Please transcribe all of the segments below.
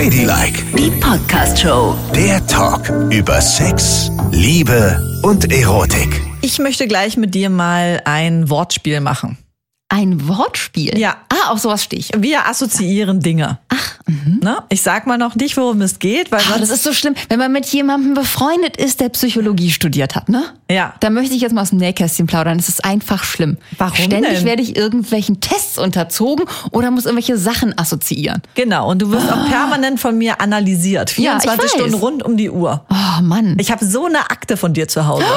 Ladylike, Die Podcast-Show. der Talk über Sex, Liebe und Erotik. Ich möchte gleich mit dir mal ein Wortspiel machen. Ein Wortspiel? Ja. Ah, auf sowas stehe ich. Wir assoziieren Dinge. Ach, ne? Ich sag mal noch nicht, worum es geht, weil Ah, das ist so schlimm, wenn man mit jemandem befreundet ist, der Psychologie studiert hat, ne? Ja. Da möchte ich jetzt mal aus dem Nähkästchen plaudern. Es ist einfach schlimm. Warum Ständig denn? werde ich irgendwelchen Tests unterzogen oder muss irgendwelche Sachen assoziieren. genau. Und du wirst auch permanent von mir analysiert. Ja, ich 24 weiß. Stunden rund um die Uhr. Oh Mann. Ich habe so eine Akte von dir zu Hause.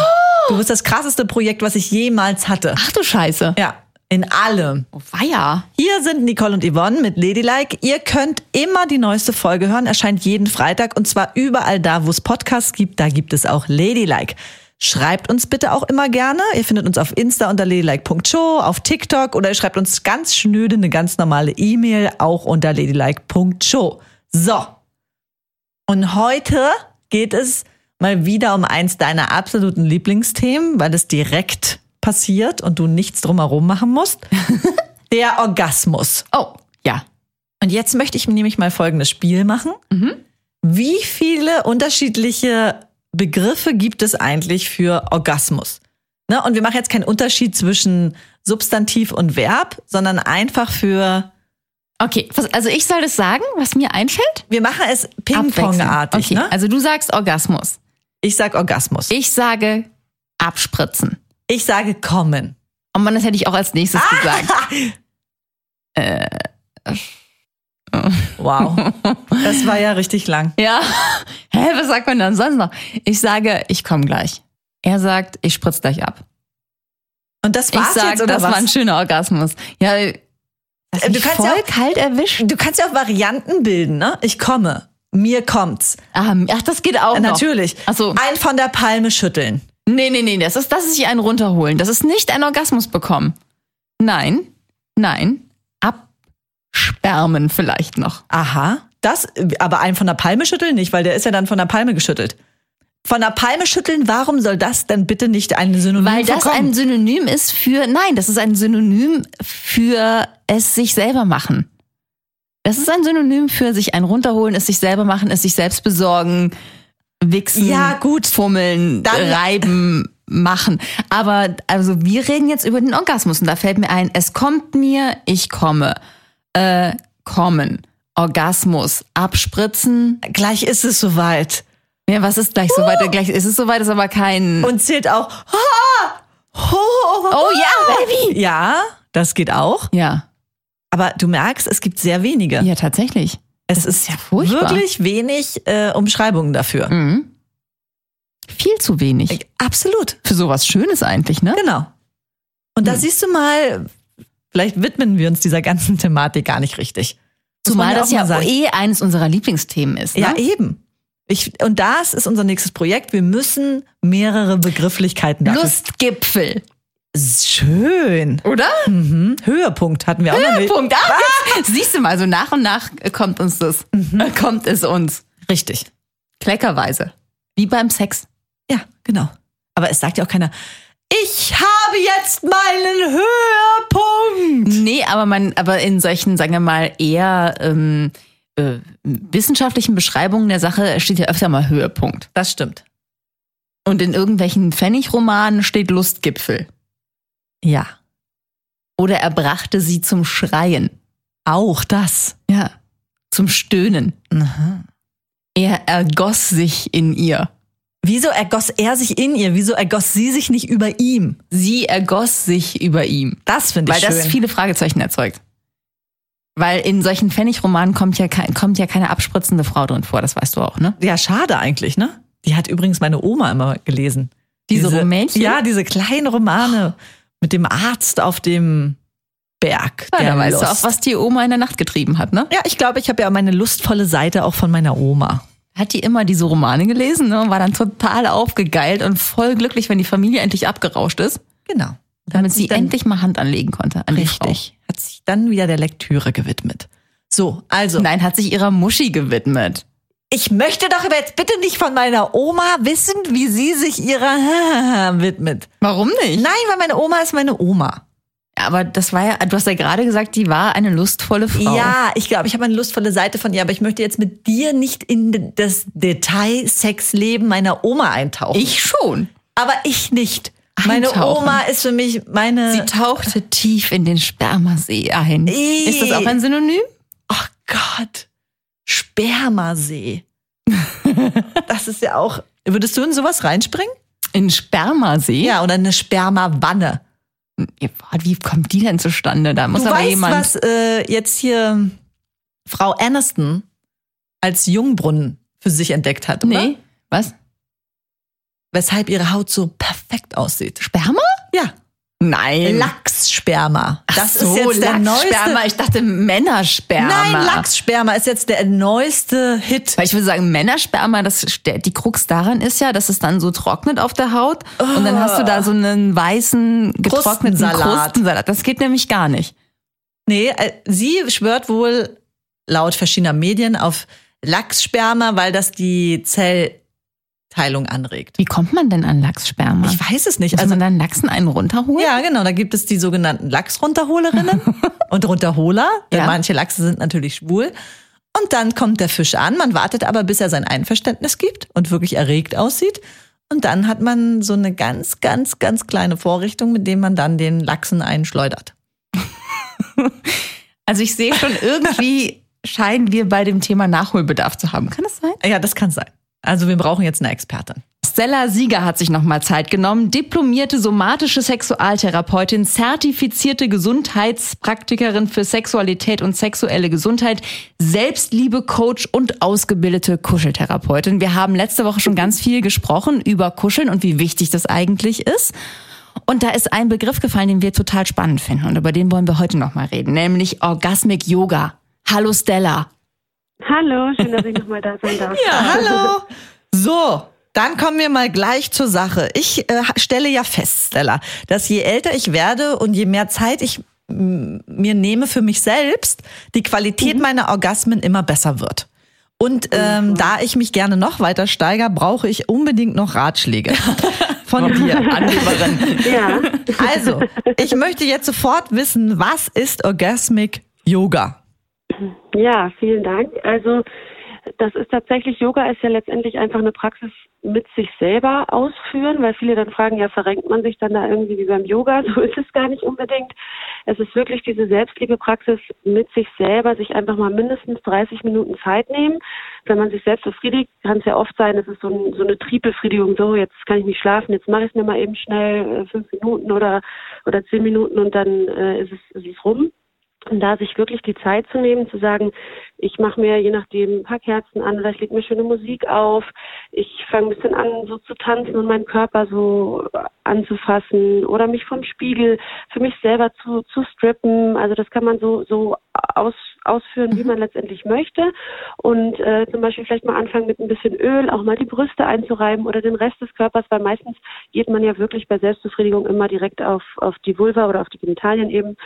Du bist das krasseste Projekt, was ich jemals hatte. Ach du Scheiße. Ja. In allem. Oh, weia. Hier sind Nicole und Yvonne mit Ladylike. Ihr könnt immer die neueste Folge hören, erscheint jeden Freitag und zwar überall da, wo es Podcasts gibt, da gibt es auch Ladylike. Schreibt uns bitte auch immer gerne. Ihr findet uns auf Insta unter ladylike.show, auf TikTok oder ihr schreibt uns ganz schnöde eine ganz normale E-Mail auch unter ladylike.show. So. Und heute geht es mal wieder um eins deiner absoluten Lieblingsthemen, weil es direkt passiert und du nichts drumherum machen musst. Der Orgasmus. Oh, ja. Und jetzt möchte ich nämlich mal folgendes Spiel machen. Wie viele unterschiedliche Begriffe gibt es eigentlich für Orgasmus? Ne? Und wir machen jetzt keinen Unterschied zwischen Substantiv und Verb, sondern einfach für, Okay, also ich soll das sagen, was mir einfällt? wir machen es. Ping-Pong-artig. Okay, Ne? also du sagst Orgasmus. Ich sag Orgasmus. Ich sage abspritzen. Ich sage kommen. Und man, das hätte ich auch als nächstes Ah! gesagt. Wow. Das war ja richtig lang. Ja. Hä, was sagt man dann sonst noch? Ich sage, ich komme gleich. Er sagt, ich spritz gleich ab. Und das Ich war's sage, jetzt oder das was? war ein schöner Orgasmus. Ja, Äh, du kannst voll ja auch- kalt erwischt. Du kannst ja auch Varianten bilden, ne? Ich komme. Mir kommt's. Ah, ach, das geht auch noch. Natürlich. Ach so. Ein von der Palme schütteln. Nee, nee, nee, das ist, das ist sich einen runterholen. Das ist nicht ein Orgasmus bekommen. Nein, nein, abspermen vielleicht noch. Aha. Das, aber einen von der Palme schütteln nicht, weil der ist ja dann von der Palme geschüttelt. Von der Palme schütteln, warum soll das denn bitte nicht ein Synonym Weil das vorkommen? ein Synonym ist für, nein, das ist ein Synonym für es sich selber machen. Das ist ein Synonym für sich einen runterholen, es sich selber machen, es sich selbst besorgen, wichsen, Ja, gut. fummeln, Dann- reiben, machen. Aber also wir reden jetzt über den Orgasmus und da fällt mir ein, es kommt mir, ich komme. Äh, kommen. Orgasmus, abspritzen. Gleich ist es soweit. Ja, was ist gleich soweit? Gleich ist es soweit, ist aber kein. Und zählt auch. Oh ja, Baby! Ja, das geht auch. Ja. Aber du merkst, es gibt sehr wenige. Ja, tatsächlich. Es ist ja furchtbar. wirklich wenig äh, Umschreibungen dafür. Mhm. Viel zu wenig. Absolut. Für sowas Schönes eigentlich, ne? Genau. Und Hm. da siehst du mal, vielleicht widmen wir uns dieser ganzen Thematik gar nicht richtig. Muss Zumal das ja sagen. eh eines unserer Lieblingsthemen ist. Ne? Ja, eben. Ich, und das ist unser nächstes Projekt. Wir müssen mehrere Begrifflichkeiten dafür. Lustgipfel. Schön. Oder? Mhm. Höhepunkt hatten wir auch noch nicht. Punkt. Ah, siehst du mal, so nach und nach kommt uns das. Äh, Kommt es uns. Richtig. Kleckerweise. Wie beim Sex. Ja, genau. Aber es sagt ja auch keiner, ich habe jetzt meinen Höhepunkt. Nee, aber man, aber in solchen, sagen wir mal, eher ähm, äh, wissenschaftlichen Beschreibungen der Sache steht ja öfter mal Höhepunkt. Das stimmt. Und in irgendwelchen Pfennigromanen steht Lustgipfel. Ja. Oder er brachte sie zum Schreien. Auch das. Ja. Zum Stöhnen. Er ergoss sich in ihr. Wieso ergoss er sich in ihr? Wieso ergoss sie sich nicht über ihm? Sie ergoss sich über ihm. Das finde Weil ich schön. das viele Fragezeichen erzeugt. Weil in solchen Pfennigromanen kommt ja, kein, kommt ja keine abspritzende Frau drin vor, das weißt du auch, ne? ja, schade eigentlich, ne? Die hat übrigens meine Oma immer gelesen. Diese Rumänchen? Ja, diese kleinen Romane mit dem Arzt auf dem Berg. Ja, der da weißt du Lust. auch, was die Oma in der Nacht getrieben hat, ne? Ja, ich glaube, ich habe ja meine lustvolle Seite auch von meiner Oma. Hat die immer diese Romane gelesen, ne? Und war dann total aufgegeilt und voll glücklich, wenn die Familie endlich abgerauscht ist, Genau. damit sie endlich mal Hand anlegen konnte an. Richtig. Hat sich dann wieder der Lektüre gewidmet. So, also. Nein, hat sich ihrer Muschi gewidmet. Ich möchte doch aber jetzt bitte nicht von meiner Oma wissen, wie sie sich ihrer widmet. Warum nicht? Nein, weil meine Oma ist meine Oma. Aber das war ja, du hast ja gerade gesagt, die war eine lustvolle Frau. Ja, ich glaube, ich habe eine lustvolle Seite von ihr, aber ich möchte jetzt mit dir nicht in das Detail Sexleben meiner Oma eintauchen. Ich schon. aber ich nicht. Meine Eintauchen. Oma ist für mich meine. Sie tauchte tief in den Spermasee ein. Ist das auch ein Synonym? Ach Gott, Spermasee. das ist ja auch. Würdest du in sowas reinspringen? In Spermasee? Ja, oder eine Spermawanne. Wie kommt die denn zustande? Da muss du aber weißt, jemand. was äh, jetzt hier Frau Aniston als Jungbrunnen für sich entdeckt hat, oder? Nee. Was? Weshalb ihre Haut so perfekt aussieht. Sperma? Ja, Nein. Lachssperma. Das so, ist jetzt der Lachssperma. neueste. Ich dachte Männersperma. Nein, Lachssperma ist jetzt der neueste Hit. Weil ich würde sagen, Männersperma, das, die Krux daran ist ja, dass es dann so trocknet auf der Haut und dann hast du da so einen weißen, getrockneten Krustensalat. Krustensalat. Das geht nämlich gar nicht. Nee, äh, sie schwört wohl laut verschiedener Medien auf Lachssperma, weil das die Zellteilung anregt. Wie kommt man denn an Lachssperma? Ich weiß es nicht. Muss Also man dann Lachsen einen runterholen? ja, genau, da gibt es die sogenannten Lachsrunterholerinnen und Runterholer, denn Ja. manche Lachse sind natürlich schwul. Und dann kommt der Fisch an, man wartet aber, bis er sein Einverständnis gibt und wirklich erregt aussieht. Und dann hat man so eine ganz, ganz, ganz kleine Vorrichtung, mit dem man dann den Lachsen einschleudert. Also ich sehe schon, irgendwie scheinen wir bei dem Thema Nachholbedarf zu haben. Kann das sein? Ja, das kann sein. Also wir brauchen jetzt eine Expertin. Stella Sieger hat sich nochmal Zeit genommen, diplomierte somatische Sexualtherapeutin, zertifizierte Gesundheitspraktikerin für Sexualität und sexuelle Gesundheit, Selbstliebe-Coach und ausgebildete Kuscheltherapeutin. Wir haben letzte Woche schon ganz viel gesprochen über Kuscheln und wie wichtig das eigentlich ist. Und da ist ein Begriff gefallen, den wir total spannend finden und über den wollen wir heute nochmal reden, nämlich Orgasmic Yoga. Hallo Stella. Hallo, schön, dass ich nochmal da sein darf. Ja, hallo. So, dann kommen wir mal gleich zur Sache. Ich äh, stelle ja fest, Stella, dass je älter ich werde und je mehr Zeit ich mir nehme für mich selbst, die Qualität meiner Orgasmen immer besser wird. Und ähm, da ich mich gerne noch weiter steigere, brauche ich unbedingt noch Ratschläge von dir, Angeberin. Ja, Also, ich möchte jetzt sofort wissen, was ist Orgasmic Yoga? Ja, vielen Dank. Also das ist tatsächlich, Yoga ist ja letztendlich einfach eine Praxis mit sich selber ausführen, weil viele dann fragen, ja, verrenkt man sich dann da irgendwie wie beim Yoga? So ist es gar nicht unbedingt. Es ist wirklich diese Selbstliebepraxis mit sich selber, sich einfach mal mindestens 30 Minuten Zeit nehmen. Wenn man sich selbst befriedigt, kann es ja oft sein, es ist so, ein, so eine Triebbefriedigung, so jetzt kann ich nicht schlafen, jetzt mache ich es mir mal eben schnell äh, fünf Minuten oder, oder zehn Minuten und dann äh, ist, es, ist es rum. Und da sich wirklich die Zeit zu nehmen, zu sagen, ich mache mir je nachdem ein paar Kerzen an oder ich lege mir schöne Musik auf, ich fange ein bisschen an, so zu tanzen und meinen Körper so anzufassen oder mich vom Spiegel für mich selber zu, zu strippen. Also das kann man so, so aus, ausführen, wie man letztendlich möchte. Und äh, zum Beispiel vielleicht mal anfangen mit ein bisschen Öl, auch mal die Brüste einzureiben oder den Rest des Körpers, weil meistens geht man ja wirklich bei Selbstbefriedigung immer direkt auf, auf die Vulva oder auf die Genitalien eben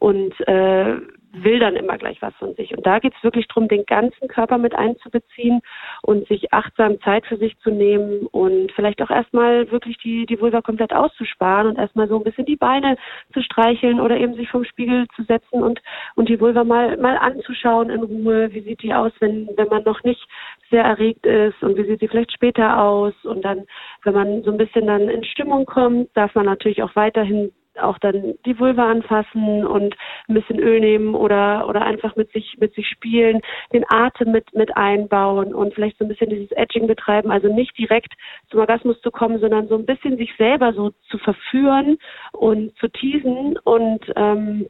und äh, will dann immer gleich was von sich. Und da geht es wirklich darum, den ganzen Körper mit einzubeziehen und sich achtsam Zeit für sich zu nehmen und vielleicht auch erstmal wirklich die, die Vulva komplett auszusparen und erstmal so ein bisschen die Beine zu streicheln oder eben sich vom Spiegel zu setzen und, und die Vulva mal, mal anzuschauen in Ruhe. Wie sieht die aus, wenn, wenn man noch nicht sehr erregt ist und wie sieht sie vielleicht später aus? Und dann, wenn man so ein bisschen dann in Stimmung kommt, darf man natürlich auch weiterhin auch dann die Vulva anfassen und ein bisschen Öl nehmen oder oder einfach mit sich mit sich spielen, den Atem mit mit einbauen und vielleicht so ein bisschen dieses Edging betreiben, also nicht direkt zum Orgasmus zu kommen, sondern so ein bisschen sich selber so zu verführen und zu teasen und ähm,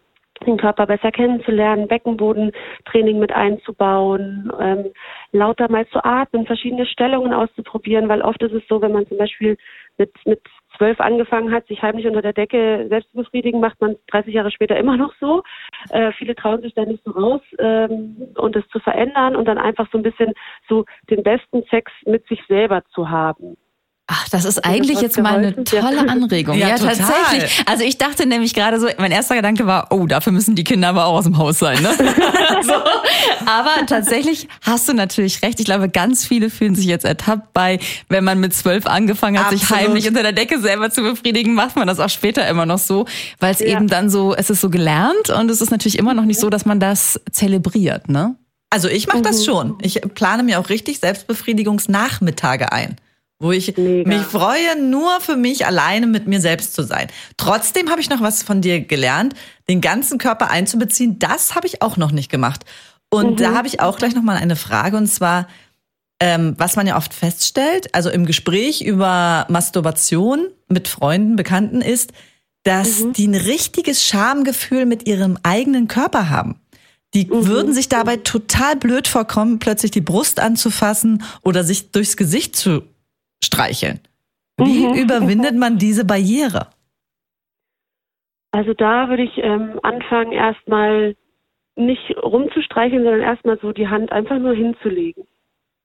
den Körper besser kennenzulernen, Beckenbodentraining mit einzubauen, ähm, lauter mal zu atmen, verschiedene Stellungen auszuprobieren, weil oft ist es so, wenn man zum Beispiel mit, mit zwölf angefangen hat, sich heimlich unter der Decke selbst zu befriedigen, macht man 30 Jahre später immer noch so. Äh, viele trauen sich da nicht so raus ähm, und es zu verändern und dann einfach so ein bisschen so den besten Sex mit sich selber zu haben. Ach, das ist eigentlich jetzt mal eine tolle Anregung. Ja, Ja, total. tatsächlich. Also ich dachte nämlich gerade so, mein erster Gedanke war, oh, dafür müssen die Kinder aber auch aus dem Haus sein, ne? so. Aber tatsächlich hast du natürlich recht. Ich glaube, ganz viele fühlen sich jetzt ertappt bei, wenn man mit zwölf angefangen hat, sich Absolut. heimlich unter der Decke selber zu befriedigen, macht man das auch später immer noch so, weil es Ja. eben dann so, es ist so gelernt und es ist natürlich immer noch nicht so, dass man das zelebriert, ne? Also ich mache das schon. Ich plane mir auch richtig Selbstbefriedigungsnachmittage ein, wo ich Mega. mich freue, nur für mich alleine mit mir selbst zu sein. Trotzdem habe ich noch was von dir gelernt, den ganzen Körper einzubeziehen. Das habe ich auch noch nicht gemacht. Und da habe ich auch gleich noch mal eine Frage und zwar, ähm, was man ja oft feststellt, also im Gespräch über Masturbation mit Freunden, Bekannten ist, dass die ein richtiges Schamgefühl mit ihrem eigenen Körper haben. Die würden sich dabei total blöd vorkommen, plötzlich die Brust anzufassen oder sich durchs Gesicht zu streicheln. Wie überwindet man diese Barriere? Also da würde ich ähm, anfangen, erstmal nicht rumzustreicheln, sondern erstmal so die Hand einfach nur hinzulegen.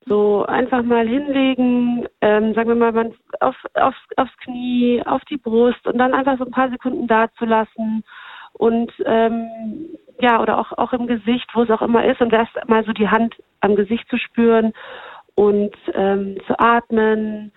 So einfach mal hinlegen, ähm, sagen wir mal, auf, aufs, aufs Knie, auf die Brust und dann einfach so ein paar Sekunden da zu lassen und ähm, ja, oder auch, auch im Gesicht, wo es auch immer ist und erst mal so die Hand am Gesicht zu spüren und ähm, zu atmen,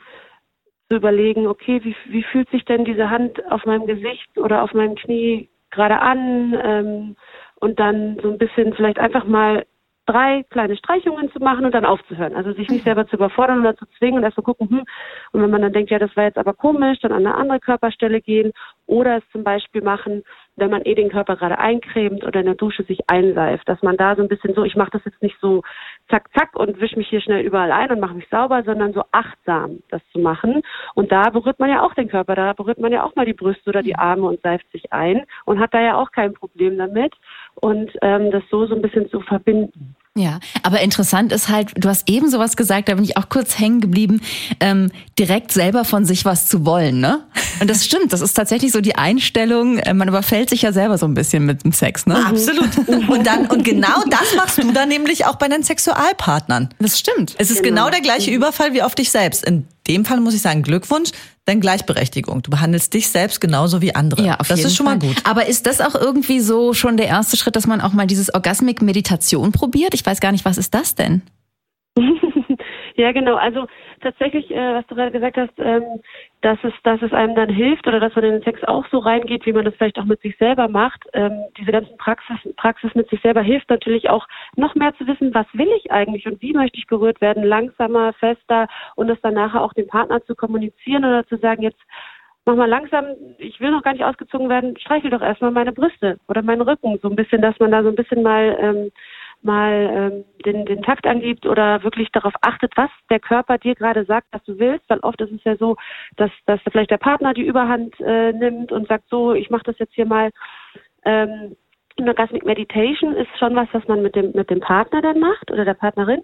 zu überlegen, okay, wie, wie fühlt sich denn diese Hand auf meinem Gesicht oder auf meinem Knie gerade an ähm, und dann so ein bisschen vielleicht einfach mal drei kleine Streichungen zu machen und dann aufzuhören. Also sich nicht selber zu überfordern oder zu zwingen und erst mal gucken, hm, und wenn man dann denkt, ja, das war jetzt aber komisch, dann an eine andere Körperstelle gehen oder es zum Beispiel machen, wenn man eh den Körper gerade eincremt oder in der Dusche sich einseift, dass man da so ein bisschen so, ich mache das jetzt nicht so zack, zack und wisch mich hier schnell überall ein und mache mich sauber, sondern so achtsam das zu machen. Und da berührt man ja auch den Körper, da berührt man ja auch mal die Brüste oder die Arme und seift sich ein und hat da ja auch kein Problem damit. Und ähm, das so so ein bisschen zu verbinden. Ja, aber interessant ist halt, du hast eben sowas gesagt, da bin ich auch kurz hängen geblieben, ähm, direkt selber von sich was zu wollen, ne? Und das stimmt, das ist tatsächlich so die Einstellung, äh, man überfällt sich ja selber so ein bisschen mit dem Sex, ne? Absolut. Und dann, und genau das machst du dann nämlich auch bei deinen Sexualpartnern. Das stimmt. Es ist genau, der gleiche Überfall wie auf dich selbst. In dem Fall muss ich sagen, Glückwunsch, denn Gleichberechtigung. Du behandelst dich selbst genauso wie andere. Ja, auf das jeden ist schon Fall. mal gut. Aber ist das auch irgendwie so schon der erste Schritt, dass man auch mal dieses Orgasmik-Meditation probiert? Ich weiß gar nicht, was ist das denn? ja, genau. Also tatsächlich, äh, was du gerade gesagt hast, ähm, dass es, dass es einem dann hilft oder dass man in den Sex auch so reingeht, wie man das vielleicht auch mit sich selber macht. Ähm, diese ganzen Praxis, Praxis mit sich selber hilft natürlich auch noch mehr zu wissen, was will ich eigentlich und wie möchte ich berührt werden, langsamer, fester und das dann nachher auch dem Partner zu kommunizieren oder zu sagen, jetzt mach mal langsam, ich will noch gar nicht ausgezogen werden, streichel doch erstmal meine Brüste oder meinen Rücken, so ein bisschen, dass man da so ein bisschen mal ähm, mal ähm, den, den Takt angibt oder wirklich darauf achtet, was der Körper dir gerade sagt, was du willst, weil oft ist es ja so, dass, dass vielleicht der Partner die Überhand äh, nimmt und sagt, so, ich mache das jetzt hier mal. Ähm, Orgasmic Meditation ist schon was, was man mit dem mit dem Partner dann macht oder der Partnerin.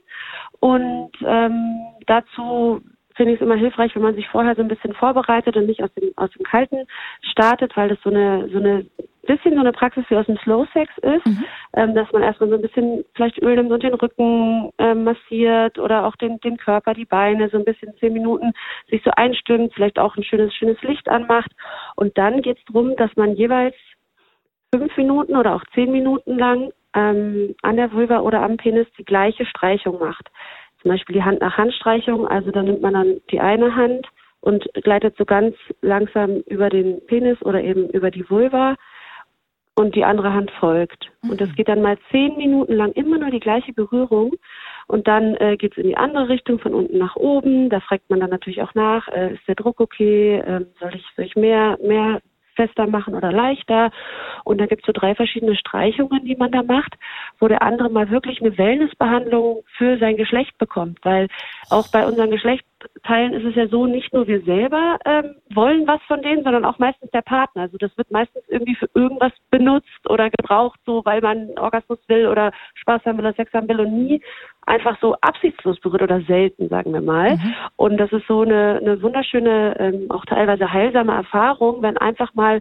Und ähm, dazu finde ich es immer hilfreich, wenn man sich vorher so ein bisschen vorbereitet und nicht aus dem aus dem Kalten startet, weil das so eine so eine bisschen so eine Praxis wie aus dem Slow Sex ist, ähm, dass man erstmal so ein bisschen vielleicht Öl nimmt und den Rücken ähm, massiert oder auch den den Körper, die Beine so ein bisschen zehn Minuten sich so einstimmt, vielleicht auch ein schönes schönes Licht anmacht und dann geht es darum, dass man jeweils fünf Minuten oder auch zehn Minuten lang ähm, an der Vulva oder am Penis die gleiche Streichung macht. Zum Beispiel die Hand nach Handstreichung, also da nimmt man dann die eine Hand und gleitet so ganz langsam über den Penis oder eben über die Vulva und die andere Hand folgt. Und das geht dann mal zehn Minuten lang immer nur die gleiche Berührung. Und dann äh, geht es in die andere Richtung, von unten nach oben. Da fragt man dann natürlich auch nach, äh, ist der Druck okay? Ähm, soll ich, soll ich mehr, mehr fester machen oder leichter. Und da gibt es so drei verschiedene Streichungen, die man da macht, wo der andere mal wirklich eine Wellnessbehandlung für sein Geschlecht bekommt. Weil auch bei unseren Geschlechtsteilen ist es ja so, nicht nur wir selber ähm, wollen was von denen, sondern auch meistens der Partner. Also das wird meistens irgendwie für irgendwas benutzt oder gebraucht, so weil man Orgasmus will oder Spaß haben will oder Sex haben will und nie einfach so absichtslos berührt oder selten, sagen wir mal. Und das ist so eine, eine wunderschöne, ähm, auch teilweise heilsame Erfahrung, wenn einfach mal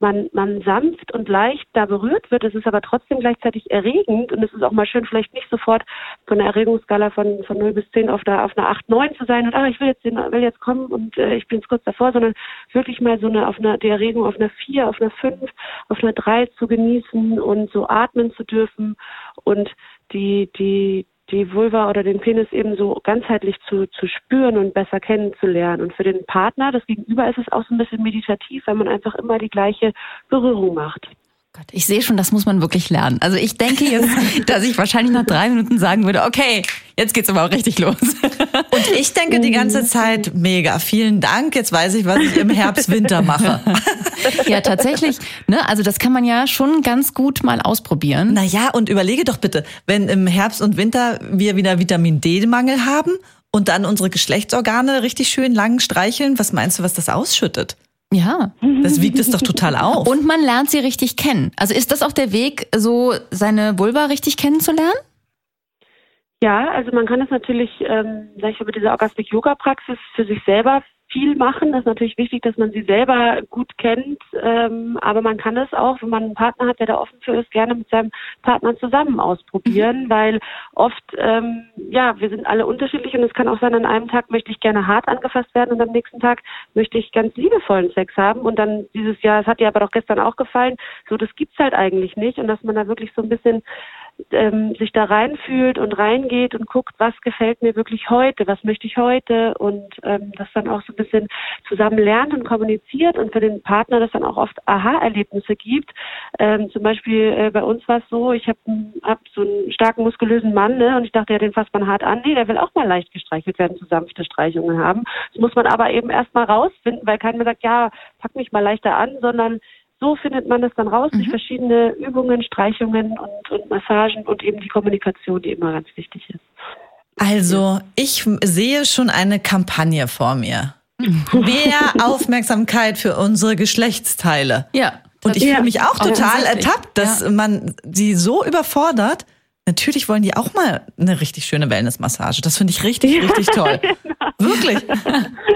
man, man sanft und leicht da berührt wird. Es ist aber trotzdem gleichzeitig erregend und es ist auch mal schön, vielleicht nicht sofort von der Erregungsskala von, von 0 bis 10 auf einer, auf einer 8, 9 zu sein und ah, ich will jetzt, will jetzt kommen und äh, ich bin jetzt kurz davor, sondern wirklich mal so eine, auf einer, die Erregung auf einer 4, auf einer 5, auf einer 3 zu genießen und so atmen zu dürfen und die, die, die Vulva oder den Penis eben so ganzheitlich zu, zu spüren und besser kennenzulernen. Und für den Partner, das Gegenüber, ist es auch so ein bisschen meditativ, weil man einfach immer die gleiche Berührung macht. Gott, ich sehe schon, das muss man wirklich lernen. Also ich denke jetzt, dass ich wahrscheinlich nach drei Minuten sagen würde, okay, jetzt geht's aber auch richtig los. Und ich denke die ganze Zeit, mega, vielen Dank, jetzt weiß ich, was ich im Herbst, Winter mache. Ja, tatsächlich, ne, also das kann man ja schon ganz gut mal ausprobieren. Naja, und überlege doch bitte, wenn im Herbst und Winter wir wieder Vitamin D-Mangel haben und dann unsere Geschlechtsorgane richtig schön lang streicheln, was meinst du, was das ausschüttet? Ja. Das wiegt es doch total auf. Und man lernt sie richtig kennen. Also ist das auch der Weg, so seine Vulva richtig kennenzulernen? Ja, also man kann es natürlich, ähm, sag ich mal, mit dieser Orgasmic Yoga Praxis für sich selber viel machen. Das ist natürlich wichtig, dass man sie selber gut kennt. Ähm, aber man kann es auch, wenn man einen Partner hat, der da offen für ist, gerne mit seinem Partner zusammen ausprobieren, weil oft, ähm, ja, wir sind alle unterschiedlich und es kann auch sein, an einem Tag möchte ich gerne hart angefasst werden und am nächsten Tag möchte ich ganz liebevollen Sex haben und dann dieses Jahr, es hat dir aber doch gestern auch gefallen, so das gibt's halt eigentlich nicht und dass man da wirklich so ein bisschen ähm, sich da reinfühlt und reingeht und guckt, was gefällt mir wirklich heute, was möchte ich heute und ähm, das dann auch so ein bisschen zusammen lernt und kommuniziert und für den Partner das dann auch oft Aha-Erlebnisse gibt. Ähm, zum Beispiel äh, bei uns war es so, ich habe hab so einen starken muskulösen Mann ne, und ich dachte, ja, den fasst man hart an. Nee, der will auch mal leicht gestreichelt werden, zu sanfte Streichungen haben. Das muss man aber eben erstmal rausfinden, weil keiner sagt, ja, pack mich mal leichter an, sondern so findet man es dann raus durch verschiedene Übungen, Streichungen und, und Massagen und eben die Kommunikation, die immer ganz wichtig ist. Also, ich sehe schon eine Kampagne vor mir. Mehr Aufmerksamkeit für unsere Geschlechtsteile. Ja. Und ich Ja. fühle mich auch total ertappt, dass Ja. man sie so überfordert. Natürlich wollen die auch mal eine richtig schöne Wellnessmassage. Das finde ich richtig, richtig toll. Wirklich.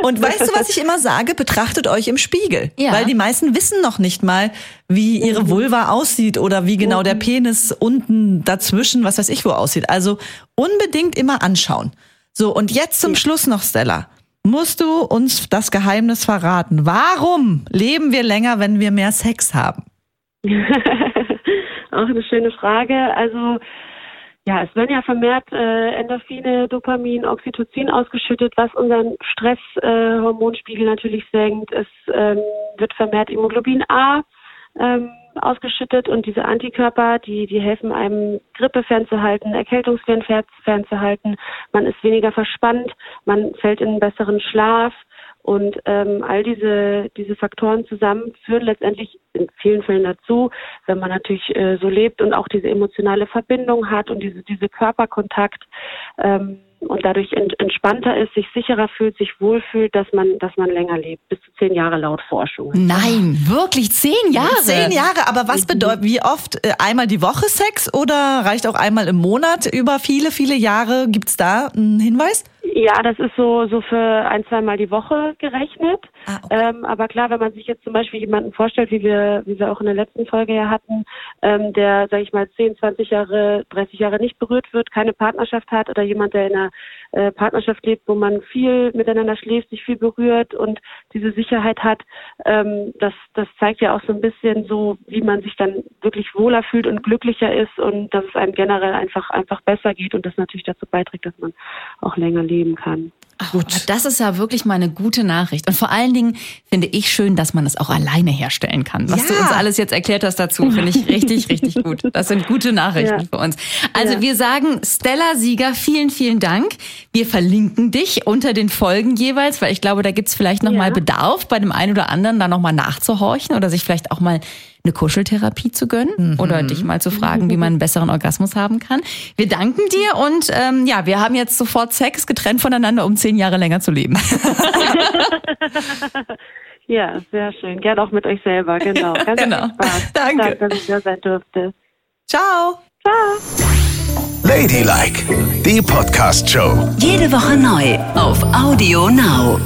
Und weißt du, was ich immer sage? Betrachtet euch im Spiegel. Ja. Weil die meisten wissen noch nicht mal, wie ihre Vulva aussieht oder wie genau der Penis unten dazwischen, was weiß ich wo aussieht. Also unbedingt immer anschauen. So, und jetzt zum Schluss noch, Stella. Musst du uns das Geheimnis verraten? Warum leben wir länger, wenn wir mehr Sex haben? Auch eine schöne Frage. Also ja, es werden ja vermehrt äh, Endorphine, Dopamin, Oxytocin ausgeschüttet, was unseren Stresshormonspiegel äh, natürlich senkt. Es ähm, wird vermehrt Hämoglobin A ähm, ausgeschüttet und diese Antikörper, die, die helfen einem Grippe fernzuhalten, Erkältungsviren fer- fernzuhalten. Man ist weniger verspannt, man fällt in einen besseren Schlaf. Und ähm, all diese, diese Faktoren zusammen führen letztendlich in vielen Fällen dazu, wenn man natürlich äh, so lebt und auch diese emotionale Verbindung hat und diese, diese Körperkontakt ähm, und dadurch ent, entspannter ist, sich sicherer fühlt, sich wohlfühlt, dass man, dass man länger lebt. Bis zu zehn Jahre laut Forschung. Nein, wirklich zehn Jahre. Zehn Jahre, aber was bedeutet, wie oft? Äh, Einmal die Woche Sex oder reicht auch einmal im Monat über viele, viele Jahre? Gibt's da einen Hinweis? Ja, das ist so, so für ein, zweimal die Woche gerechnet. Ah, okay. ähm, aber klar, wenn man sich jetzt zum Beispiel jemanden vorstellt, wie wir, wie wir auch in der letzten Folge ja hatten, ähm, der, sage ich mal, 10, 20 Jahre, 30 Jahre nicht berührt wird, keine Partnerschaft hat oder jemand, der in einer äh, Partnerschaft lebt, wo man viel miteinander schläft, sich viel berührt und diese Sicherheit hat, ähm, das, das zeigt ja auch so ein bisschen so, wie man sich dann wirklich wohler fühlt und glücklicher ist und dass es einem generell einfach, einfach besser geht und das natürlich dazu beiträgt, dass man auch länger leben kann. Gut. Das ist ja wirklich mal eine gute Nachricht. Und vor allen Dingen finde ich schön, dass man es auch alleine herstellen kann. Was Ja. du uns alles jetzt erklärt hast dazu, finde ich richtig, richtig gut. Das sind gute Nachrichten Ja. für uns. Also Ja. wir sagen Stella Sieger, vielen, vielen Dank. Wir verlinken dich unter den Folgen jeweils, weil ich glaube, da gibt's vielleicht noch Ja. mal Bedarf bei dem einen oder anderen, da noch mal nachzuhorchen oder sich vielleicht auch mal eine Kuscheltherapie zu gönnen oder dich mal zu fragen, wie man einen besseren Orgasmus haben kann. Wir danken dir und ähm, ja, wir haben jetzt sofort Sex getrennt voneinander, um zehn Jahre länger zu leben. Ja, sehr schön. Gern auch mit euch selber, genau. Ganz Genau. viel Spaß. Danke. dass ich da sein durfte. Ciao. Ladylike, die Podcast-Show. Jede Woche neu auf Audio Now.